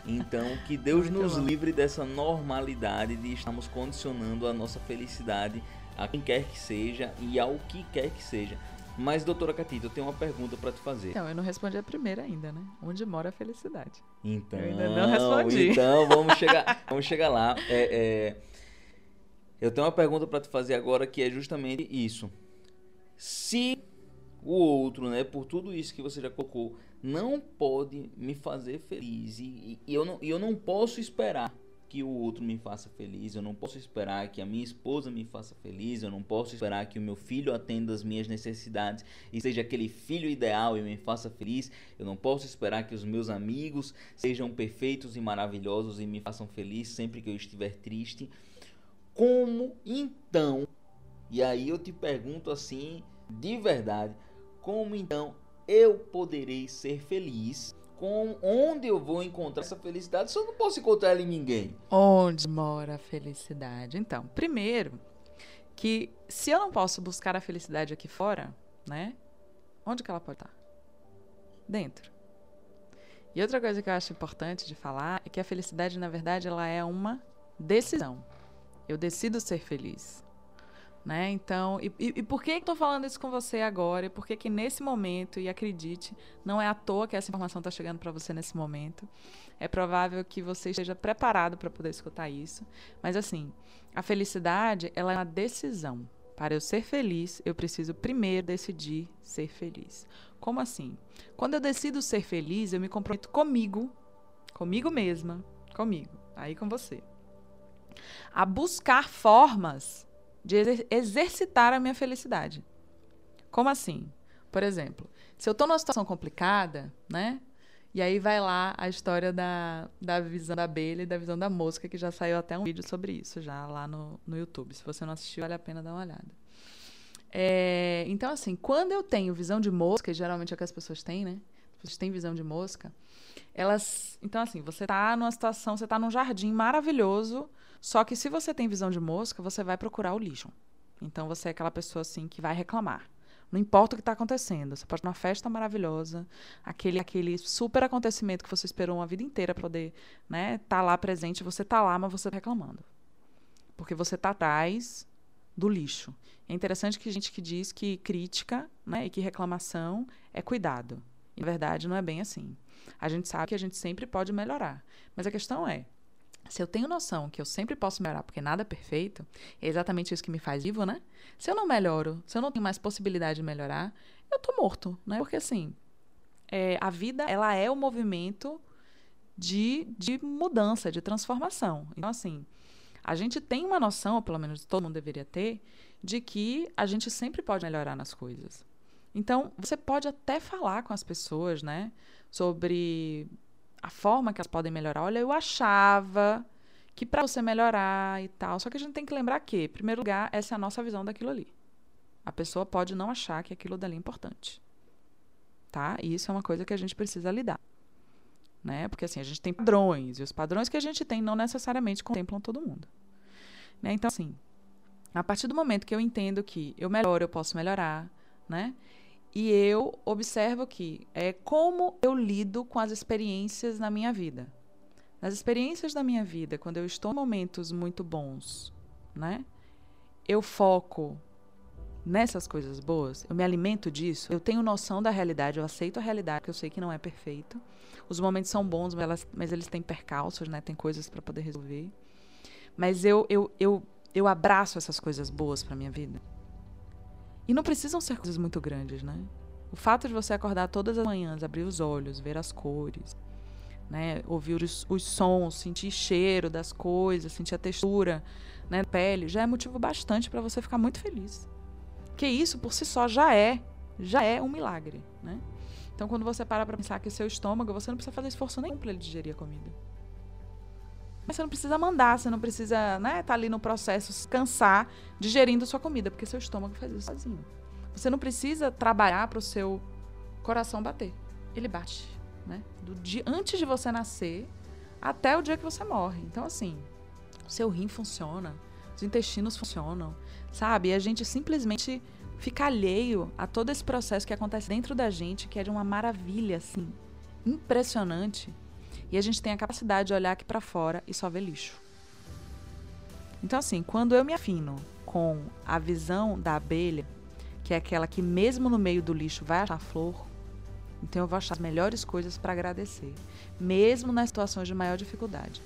Então, que Deus [LAUGHS] nos livre dessa normalidade de estarmos condicionando a nossa felicidade a quem quer que seja e ao que quer que seja. Mas, doutora Catita, eu tenho uma pergunta para te fazer. Não, eu não respondi a primeira ainda, né? Onde mora a felicidade? Então, eu ainda não respondi. Então, vamos [LAUGHS] chegar, vamos chegar lá. É, é, eu tenho uma pergunta para te fazer agora que é justamente isso. Se o outro, né, por tudo isso que você já colocou, não pode me fazer feliz. E, e eu, não, eu não posso esperar que o outro me faça feliz, eu não posso esperar que a minha esposa me faça feliz, eu não posso esperar que o meu filho atenda as minhas necessidades e seja aquele filho ideal e me faça feliz, eu não posso esperar que os meus amigos sejam perfeitos e maravilhosos e me façam feliz sempre que eu estiver triste. Como então? E aí eu te pergunto assim, de verdade, como então eu poderei ser feliz com onde eu vou encontrar essa felicidade se eu não posso encontrar ela em ninguém? Onde mora a felicidade? Então, primeiro, que se eu não posso buscar a felicidade aqui fora, né? Onde que ela pode estar? Dentro. E outra coisa que eu acho importante de falar é que a felicidade, na verdade, ela é uma decisão. Eu decido ser feliz. Né? Então, e, e, e por que estou falando isso com você agora? E por que que nesse momento, e acredite, não é à toa que essa informação está chegando para você nesse momento. É provável que você esteja preparado para poder escutar isso. Mas assim, a felicidade, ela é uma decisão. Para eu ser feliz, eu preciso primeiro decidir ser feliz. Como assim? Quando eu decido ser feliz, eu me comprometo comigo, comigo mesma, comigo, aí com você, a buscar formas de exercitar a minha felicidade. Como assim? Por exemplo, se eu estou numa situação complicada, né? E aí vai lá a história da, da visão da abelha e da visão da mosca, que já saiu até um vídeo sobre isso, já lá no, no YouTube. Se você não assistiu, vale a pena dar uma olhada. É, então, assim, quando eu tenho visão de mosca, e geralmente é o que as pessoas têm, né? Pessoas têm visão de mosca, elas. Então, assim, você está numa situação, você está num jardim maravilhoso, só que se você tem visão de mosca, você vai procurar o lixo. Então você é aquela pessoa assim que vai reclamar. Não importa o que está acontecendo. Você pode estar numa festa maravilhosa, aquele, aquele super acontecimento que você esperou uma vida inteira para poder né, tá lá presente. Você está lá, mas você está reclamando. Porque você está atrás do lixo. É interessante que gente que diz que crítica né, e que reclamação é cuidado. E, na verdade, não é bem assim. A gente sabe que a gente sempre pode melhorar. Mas a questão é, se eu tenho noção que eu sempre posso melhorar, porque nada é perfeito, é exatamente isso que me faz vivo, né? Se eu não melhoro, se eu não tenho mais possibilidade de melhorar, eu tô morto, né? Porque assim, é, a vida, ela é o movimento de, de mudança, de transformação. Então, assim, a gente tem uma noção, ou pelo menos todo mundo deveria ter, de que a gente sempre pode melhorar nas coisas. Então, você pode até falar com as pessoas, né? Sobre a forma que elas podem melhorar. Olha, eu achava que para você melhorar e tal. Só que a gente tem que lembrar que, em primeiro lugar, essa é a nossa visão daquilo ali. A pessoa pode não achar que aquilo dali é importante. Tá? E isso é uma coisa que a gente precisa lidar. Né? Porque assim, a gente tem padrões, e os padrões que a gente tem não necessariamente contemplam todo mundo. Né? Então, assim, a partir do momento que eu entendo que eu melhoro, eu posso melhorar, né? E eu observo que é como eu lido com as experiências na minha vida. Nas experiências da minha vida, quando eu estou em momentos muito bons, né? Eu foco nessas coisas boas, eu me alimento disso, eu tenho noção da realidade, eu aceito a realidade, que eu sei que não é perfeito. Os momentos são bons, mas, elas, mas eles têm percalços, né? Tem coisas para poder resolver. Mas eu, eu, eu, eu abraço essas coisas boas para minha vida. E não precisam ser coisas muito grandes, né? O fato de você acordar todas as manhãs, abrir os olhos, ver as cores, né? ouvir os, os sons, sentir cheiro das coisas, sentir a textura né, pele, já é motivo bastante para você ficar muito feliz. Que isso por si só já é, já é um milagre, né? Então, quando você para para pensar que seu estômago, você não precisa fazer esforço nenhum para ele digerir a comida. Mas você não precisa mandar, você não precisa, né, tá ali no processo, cansar digerindo sua comida, porque seu estômago faz isso sozinho. Você não precisa trabalhar para o seu coração bater. Ele bate, né? Do dia antes de você nascer até o dia que você morre. Então assim, o seu rim funciona, os intestinos funcionam, sabe? E a gente simplesmente fica alheio a todo esse processo que acontece dentro da gente, que é de uma maravilha assim, impressionante e a gente tem a capacidade de olhar aqui para fora e só ver lixo. Então, assim, quando eu me afino com a visão da abelha, que é aquela que, mesmo no meio do lixo, vai achar flor, então eu vou achar as melhores coisas para agradecer, mesmo nas situações de maior dificuldade.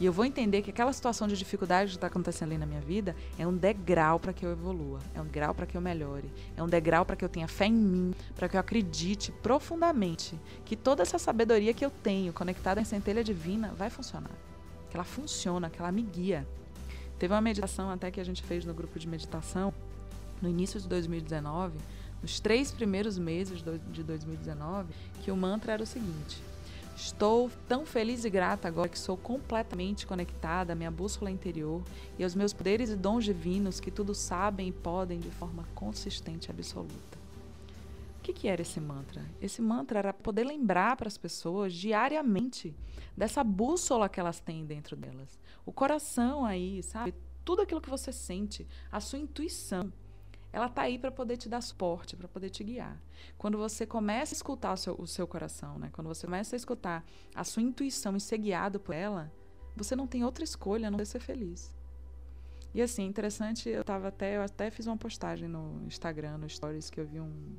E eu vou entender que aquela situação de dificuldade que está acontecendo ali na minha vida é um degrau para que eu evolua, é um degrau para que eu melhore, é um degrau para que eu tenha fé em mim, para que eu acredite profundamente que toda essa sabedoria que eu tenho conectada em centelha divina vai funcionar. Que ela funciona, que ela me guia. Teve uma meditação até que a gente fez no grupo de meditação no início de 2019, nos três primeiros meses de 2019, que o mantra era o seguinte: Estou tão feliz e grata agora que sou completamente conectada à minha bússola interior e aos meus poderes e dons divinos que tudo sabem e podem de forma consistente e absoluta. O que, que era esse mantra? Esse mantra era poder lembrar para as pessoas diariamente dessa bússola que elas têm dentro delas. O coração aí, sabe? Tudo aquilo que você sente, a sua intuição ela está aí para poder te dar suporte, para poder te guiar. Quando você começa a escutar o seu, o seu coração, né? quando você começa a escutar a sua intuição e ser guiado por ela, você não tem outra escolha a não ser feliz. E assim, interessante, eu tava até, eu até fiz uma postagem no Instagram, no Stories, que eu vi um,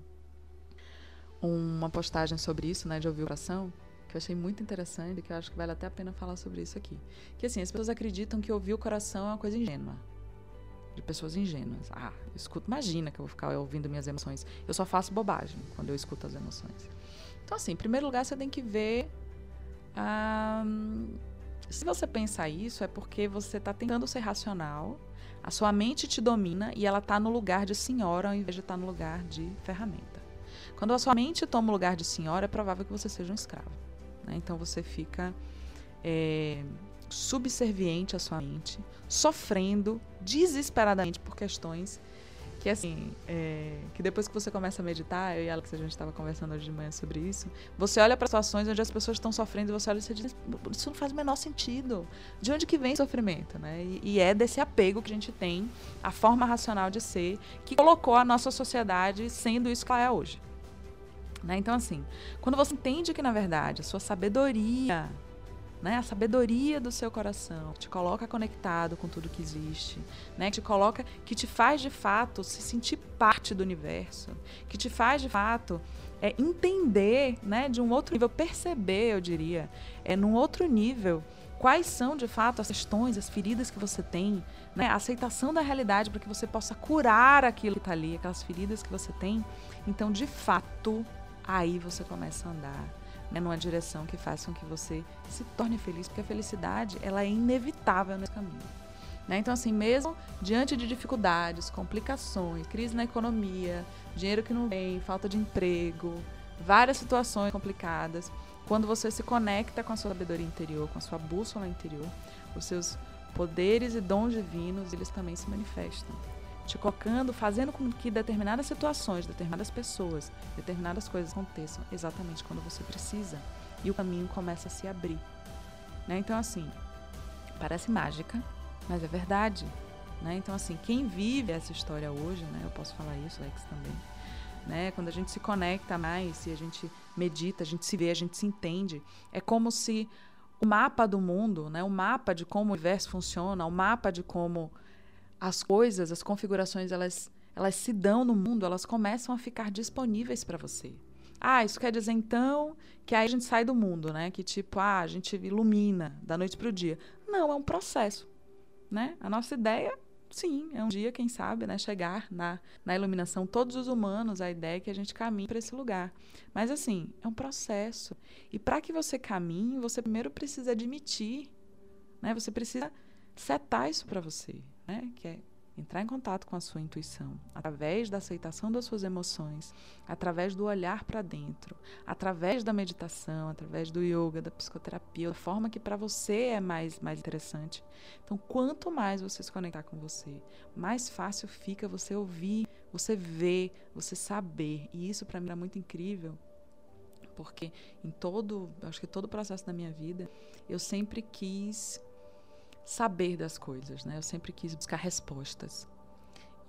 uma postagem sobre isso, né, de ouvir o coração, que eu achei muito interessante, que eu acho que vale até a pena falar sobre isso aqui. Que assim, as pessoas acreditam que ouvir o coração é uma coisa ingênua de pessoas ingênuas. Ah, eu escuto, imagina que eu vou ficar ouvindo minhas emoções. Eu só faço bobagem quando eu escuto as emoções. Então, assim, em primeiro lugar, você tem que ver. Se você pensar isso, é porque você está tentando ser racional, a sua mente te domina e ela está no lugar de senhora ao invés de estar tá no lugar de ferramenta. Quando a sua mente toma o lugar de senhora, é provável que você seja um escravo. Né? Então você fica é, subserviente à sua mente, sofrendo desesperadamente por questões que assim, é, que depois que você começa a meditar, eu e Alex, a gente estava conversando hoje de manhã sobre isso, você olha para situações onde as pessoas estão sofrendo e você olha e você diz, isso não faz o menor sentido. De onde que vem o sofrimento, né? E, e é desse apego que a gente tem à forma racional de ser que colocou a nossa sociedade sendo isso que ela é hoje. Né? Então, assim, quando você entende que, na verdade, a sua sabedoria né? A sabedoria do seu coração, te coloca conectado com tudo que existe, né? Que te coloca, que te faz de fato se sentir parte do universo, que te faz de fato é, entender, né? De um outro nível, perceber, eu diria, é num outro nível quais são de fato as questões, as feridas que você tem, né? a aceitação da realidade para que você possa curar aquilo que está ali, aquelas feridas que você tem. Então, de fato, aí você começa a andar né, numa direção que faça com que você se torne feliz, porque a felicidade ela é inevitável nesse caminho. Né? Então, assim, mesmo diante de dificuldades, complicações, crise na economia, dinheiro que não vem, falta de emprego, várias situações complicadas, quando você se conecta com a sua sabedoria interior, com a sua bússola interior, os seus poderes e dons divinos, eles também se manifestam te colocando, fazendo com que determinadas situações, determinadas pessoas, determinadas coisas aconteçam exatamente quando você precisa. E o caminho começa a se abrir. Né? Então, assim, parece mágica, mas é verdade. Né? Então, assim, quem vive essa história hoje, né? eu posso falar isso, Alex, também. Né? Quando a gente se conecta mais e a gente medita, a gente se vê, a gente se entende, é como se o mapa do mundo, né? o mapa de como o universo funciona, o mapa de como as coisas, as configurações, elas, elas se dão no mundo, elas começam a ficar disponíveis para você. Ah, isso quer dizer então que aí a gente sai do mundo, né? Que tipo, ah, a gente ilumina da noite para o dia. Não, é um processo, né? A nossa ideia, sim, é um dia, quem sabe, né? Chegar na, na iluminação, todos os humanos, a ideia é que a gente caminhe para esse lugar. Mas assim, é um processo. E para que você caminhe, você primeiro precisa admitir, né? Você precisa setar isso para você né? Que é entrar em contato com a sua intuição, através da aceitação das suas emoções, através do olhar para dentro, através da meditação, através do yoga, da psicoterapia, da forma que para você é mais mais interessante. Então, quanto mais você se conectar com você, mais fácil fica você ouvir, você ver, você saber. E isso para mim é muito incrível, porque em todo, acho que todo o processo da minha vida, eu sempre quis saber das coisas, né? Eu sempre quis buscar respostas.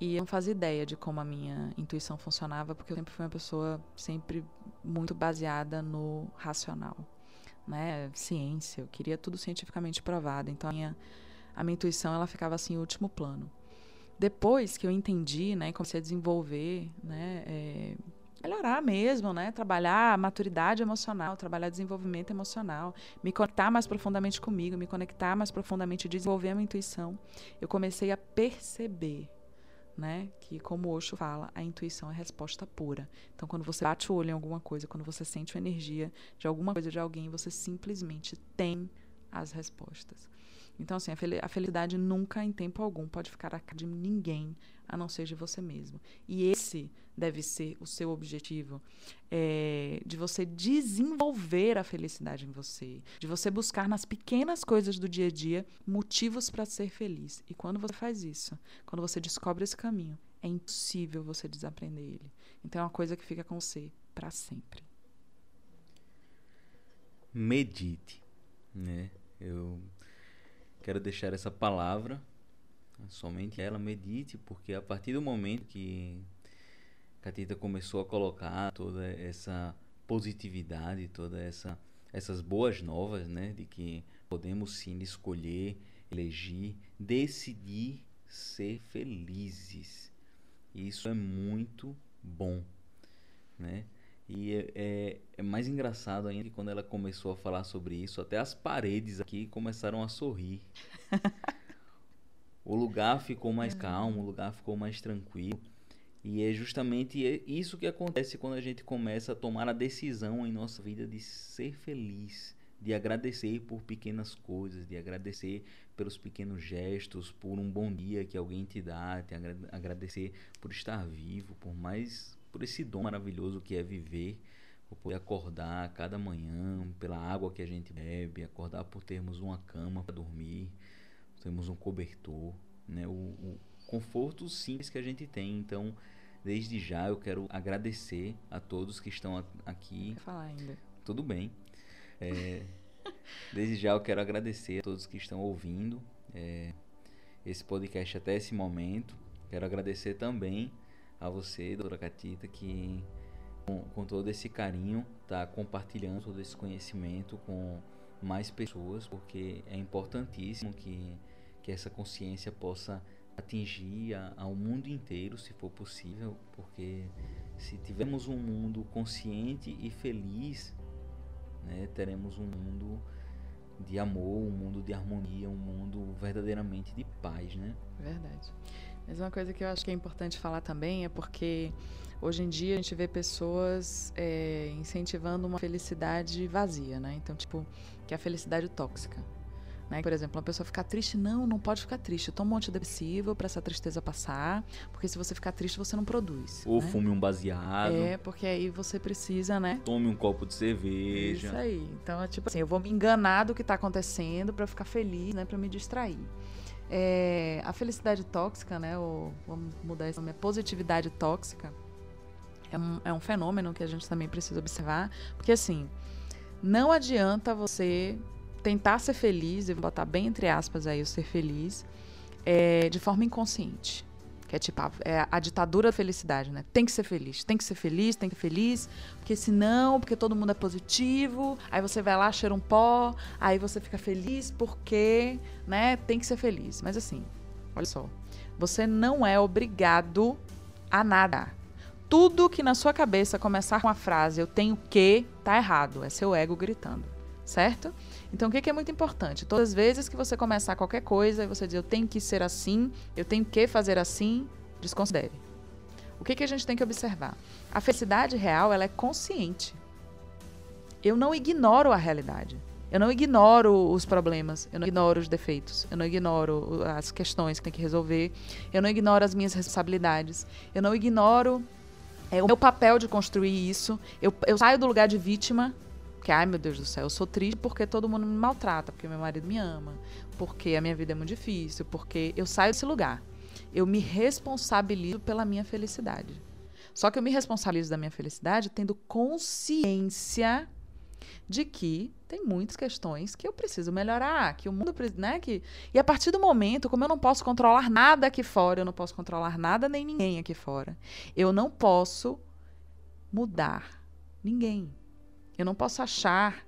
E eu não fazia ideia de como a minha intuição funcionava, porque eu sempre fui uma pessoa sempre muito baseada no racional, né? Ciência, eu queria tudo cientificamente provado. Então a minha, a minha intuição ela ficava assim em último plano. Depois que eu entendi, né, comecei a desenvolver, né, é, melhorar mesmo, né? Trabalhar maturidade emocional, trabalhar desenvolvimento emocional, me conectar mais profundamente comigo, me conectar mais profundamente, desenvolver a minha intuição. Eu comecei a perceber, né? Que como o Osho fala, a intuição é resposta pura. Então, quando você bate o olho em alguma coisa, quando você sente a energia de alguma coisa de alguém, você simplesmente tem as respostas. Então, assim, a felicidade nunca, em tempo algum, pode ficar a de ninguém, a não ser de você mesmo. E esse deve ser o seu objetivo, é, de você desenvolver a felicidade em você, de você buscar nas pequenas coisas do dia a dia motivos para ser feliz. E quando você faz isso, quando você descobre esse caminho, é impossível você desaprender ele. Então é uma coisa que fica com você para sempre. Medite, né? Eu quero deixar essa palavra somente ela medite, porque a partir do momento que Catita começou a colocar toda essa positividade, toda essa essas boas novas, né, de que podemos sim escolher, elegir, decidir ser felizes. Isso é muito bom, né? E é, é, é, mais engraçado ainda que quando ela começou a falar sobre isso, até as paredes aqui começaram a sorrir. [LAUGHS] o lugar ficou mais calmo, o lugar ficou mais tranquilo. E é justamente isso que acontece quando a gente começa a tomar a decisão em nossa vida de ser feliz, de agradecer por pequenas coisas, de agradecer pelos pequenos gestos, por um bom dia que alguém te dá, de agradecer por estar vivo, por mais por esse dom maravilhoso que é viver, por poder acordar cada manhã, pela água que a gente bebe, acordar por termos uma cama para dormir, termos um cobertor, né? O, o confortos simples que a gente tem. Então, desde já eu quero agradecer a todos que estão aqui. Quer falar ainda? Tudo bem. É, [LAUGHS] desde já eu quero agradecer a todos que estão ouvindo é, esse podcast até esse momento. Quero agradecer também a você, doutora Catita, que com, com todo esse carinho está compartilhando todo esse conhecimento com mais pessoas, porque é importantíssimo que, que essa consciência possa atingir a, ao mundo inteiro, se for possível, porque se tivermos um mundo consciente e feliz, né, teremos um mundo de amor, um mundo de harmonia, um mundo verdadeiramente de paz, né? Verdade. Mas uma coisa que eu acho que é importante falar também é porque hoje em dia a gente vê pessoas é, incentivando uma felicidade vazia, né? Então, tipo, que é a felicidade tóxica. Né? Por exemplo, uma pessoa ficar triste, não, não pode ficar triste. Toma um antidepressivo para essa tristeza passar, porque se você ficar triste, você não produz. Ou né? fume um baseado. É, porque aí você precisa, né? Tome um copo de cerveja. Isso aí. Então, é tipo assim, eu vou me enganar do que está acontecendo para ficar feliz, né? Para me distrair. É, a felicidade tóxica, né? Ou, vamos mudar esse nome, a positividade tóxica, é um, é um fenômeno que a gente também precisa observar, porque assim, não adianta você tentar ser feliz, e botar bem entre aspas aí o ser feliz, é, de forma inconsciente. Que é tipo a, é a ditadura da felicidade, né? Tem que ser feliz, tem que ser feliz, tem que ser feliz, porque senão, porque todo mundo é positivo, aí você vai lá, cheira um pó, aí você fica feliz porque, né, tem que ser feliz. Mas assim, olha só, você não é obrigado a nada. Tudo que na sua cabeça começar com a frase eu tenho que, tá errado. É seu ego gritando, certo? Então, o que, é muito importante? Todas as vezes que você começar qualquer coisa e você diz eu tenho que ser assim, eu tenho que fazer assim, desconsidere. O que, que a gente tem que observar? A felicidade real ela é consciente. Eu não ignoro a realidade. Eu não ignoro os problemas, eu não ignoro os defeitos, eu não ignoro as questões que tem que resolver, eu não ignoro as minhas responsabilidades, eu não ignoro é, o meu papel de construir isso. Eu, eu saio do lugar de vítima porque, ai meu Deus do céu, eu sou triste porque todo mundo me maltrata, porque meu marido me ama, porque a minha vida é muito difícil, porque eu saio desse lugar. Eu me responsabilizo pela minha felicidade. Só que eu me responsabilizo da minha felicidade tendo consciência de que tem muitas questões que eu preciso melhorar, que o mundo, né, que e a partir do momento, como eu não posso controlar nada aqui fora, eu não posso controlar nada nem ninguém aqui fora. Eu não posso mudar ninguém. Eu não posso achar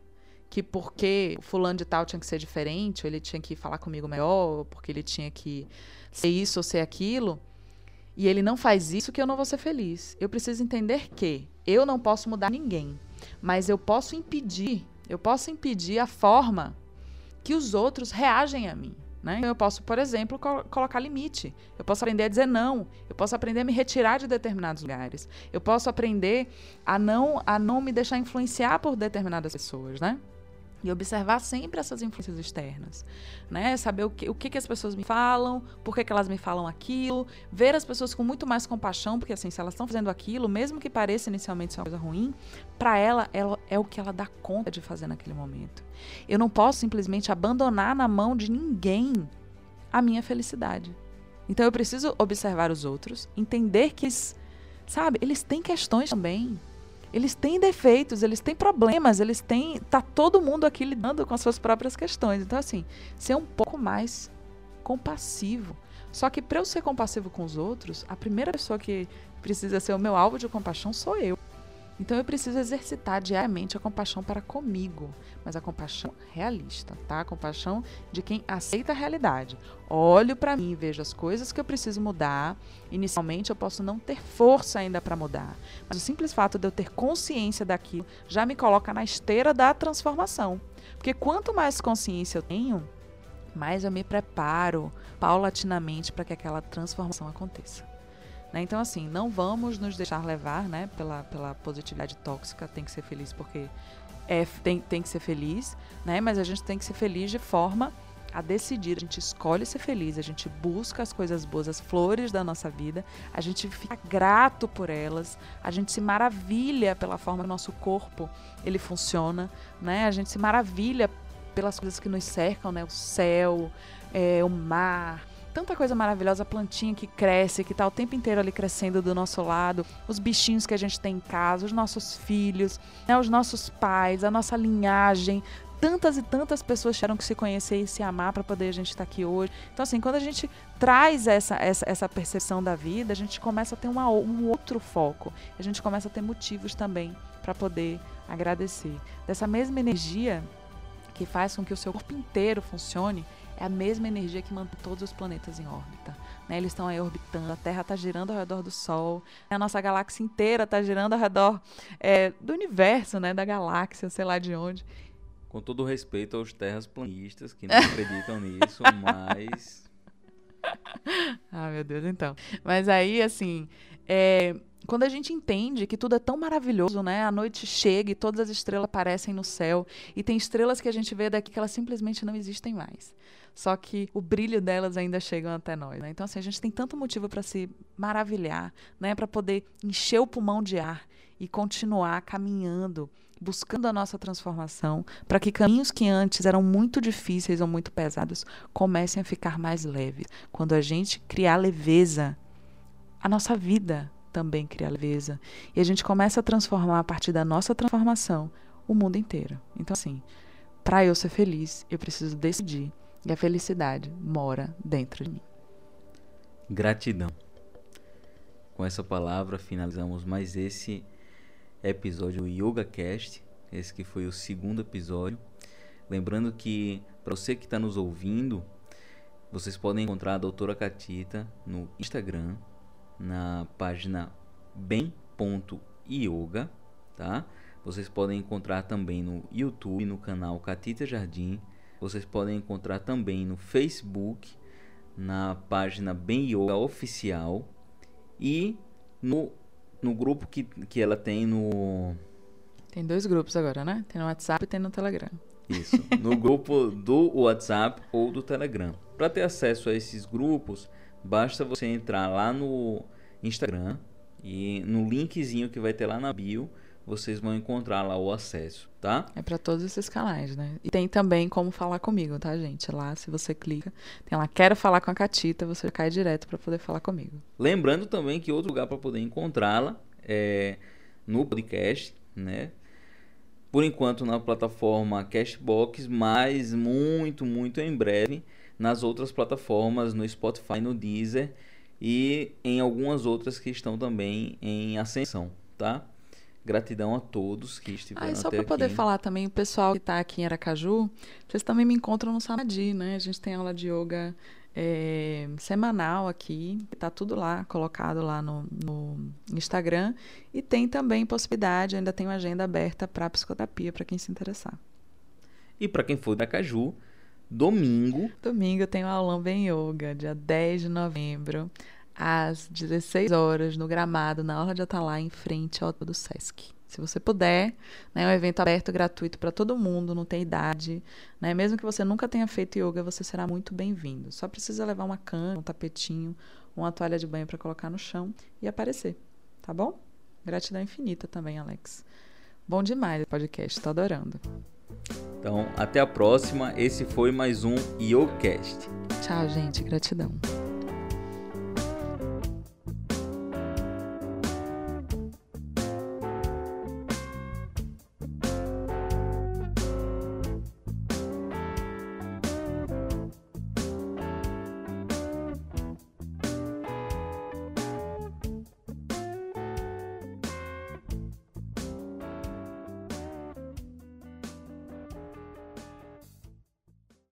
que porque o fulano de tal tinha que ser diferente, ou ele tinha que falar comigo melhor, ou porque ele tinha que ser isso ou ser aquilo, e ele não faz isso, que eu não vou ser feliz. Eu preciso entender que eu não posso mudar ninguém, mas eu posso impedir, eu posso impedir a forma que os outros reagem a mim. Né? Eu posso, por exemplo, colocar limite. Eu posso aprender a dizer não. Eu posso aprender a me retirar de determinados lugares. Eu posso aprender a não, a não me deixar influenciar por determinadas pessoas, né? E observar sempre essas influências externas, né? Saber o que, o que, que as pessoas me falam, por que, que elas me falam aquilo, ver as pessoas com muito mais compaixão, porque assim, se elas estão fazendo aquilo, mesmo que pareça inicialmente ser uma coisa ruim, para ela, ela é o que ela dá conta de fazer naquele momento. Eu não posso simplesmente abandonar na mão de ninguém a minha felicidade. Então eu preciso observar os outros, entender que eles, sabe, eles têm questões também. Eles têm defeitos, eles têm problemas, eles têm. Tá todo mundo aqui lidando com as suas próprias questões. Então, assim, ser um pouco mais compassivo. Só que para eu ser compassivo com os outros, a primeira pessoa que precisa ser o meu alvo de compaixão sou eu. Então eu preciso exercitar diariamente a compaixão para comigo, mas a compaixão realista, tá? A compaixão de quem aceita a realidade. Olho para mim, vejo as coisas que eu preciso mudar. Inicialmente eu posso não ter força ainda para mudar, mas o simples fato de eu ter consciência daquilo já me coloca na esteira da transformação. Porque quanto mais consciência eu tenho, mais eu me preparo paulatinamente para que aquela transformação aconteça. Né? Então, assim, não vamos nos deixar levar né, pela, pela positividade tóxica, tem que ser feliz porque é, tem, tem que ser feliz, né? mas a gente tem que ser feliz de forma a decidir. A gente escolhe ser feliz, a gente busca as coisas boas, as flores da nossa vida, a gente fica grato por elas, a gente se maravilha pela forma que nosso corpo ele funciona, né? A gente se maravilha pelas coisas que nos cercam, né? O céu, é, o mar, tanta coisa maravilhosa, a plantinha que cresce, que está o tempo inteiro ali crescendo do nosso lado, os bichinhos que a gente tem em casa, os nossos filhos, né, os nossos pais, a nossa linhagem, tantas e tantas pessoas tiveram que se conhecer e se amar para poder a gente estar tá aqui hoje. Então, assim, quando a gente traz essa, essa, essa percepção da vida, a gente começa a ter uma, um outro foco. A gente começa a ter motivos também para poder agradecer. Dessa mesma energia que faz com que o seu corpo inteiro funcione, é a mesma energia que mantém todos os planetas em órbita. Né? Eles estão aí orbitando, a Terra está girando ao redor do Sol, a nossa galáxia inteira está girando ao redor é, do universo, né? da galáxia, sei lá de onde. Com todo respeito aos terrasplanistas que não acreditam [LAUGHS] nisso, mas. Ah, meu Deus, então. Mas aí, assim, é, quando a gente entende que tudo é tão maravilhoso, né? A noite chega e todas as estrelas aparecem no céu. E tem estrelas que a gente vê daqui que elas simplesmente não existem mais. Só que o brilho delas ainda chega até nós. Né? Então, assim, a gente tem tanto motivo para se maravilhar, né? Para poder encher o pulmão de ar e continuar caminhando buscando a nossa transformação, para que caminhos que antes eram muito difíceis ou muito pesados comecem a ficar mais leves. Quando a gente criar leveza, a nossa vida também cria leveza. E a gente começa a transformar a partir da nossa transformação o mundo inteiro. Então, assim, para eu ser feliz, eu preciso decidir. E a felicidade mora dentro de mim. Gratidão. Com essa palavra finalizamos mais esse episódio do Yoga Cast, esse que foi o segundo episódio. Lembrando que para você que está nos ouvindo, vocês podem encontrar a doutora Catita no Instagram, na página bem.yoga, tá? Vocês podem encontrar também no YouTube, no canal Catita Jardim. Vocês podem encontrar também no Facebook, na página Bem Yoga Oficial e no no grupo que, que ela tem no. Tem dois grupos agora, né? Tem no WhatsApp e tem no Telegram. Isso, no [LAUGHS] grupo do WhatsApp ou do Telegram. Para ter acesso a esses grupos, basta você entrar lá no Instagram e no linkzinho que vai ter lá na bio vocês vão encontrar lá o acesso, tá? É para todos esses canais, né? E tem também como falar comigo, tá, gente? Lá, se você clica, tem lá quero falar com a Catita, você cai direto para poder falar comigo. Lembrando também que outro lugar para poder encontrá-la é no podcast, né? Por enquanto na plataforma Cashbox, mas muito, muito em breve nas outras plataformas, no Spotify, no Deezer e em algumas outras que estão também em ascensão, tá? Gratidão a todos que estiveram ah, só para poder falar também, o pessoal que está aqui em Aracaju, vocês também me encontram no Samadhi, né? A gente tem aula de yoga é, semanal aqui, está tudo lá, colocado lá no, no, Instagram. E tem também possibilidade, ainda tem uma agenda aberta para psicoterapia, para quem se interessar. E para quem for da Caju, domingo. Domingo tem o aulão Bem Yoga, dia 10 de novembro às 16 horas no gramado, na Orla de Atalá, em frente ao do Sesc. Se você puder, né, é um evento aberto, gratuito para todo mundo, não tem idade. Né? Mesmo que você nunca tenha feito yoga, você será muito bem-vindo. Só precisa levar uma cana, um tapetinho, uma toalha de banho para colocar no chão e aparecer. Tá bom? Gratidão infinita também, Alex. Bom demais o podcast, estou adorando. Então, até a próxima. Esse foi mais um YogaCast. Tchau, gente. Gratidão.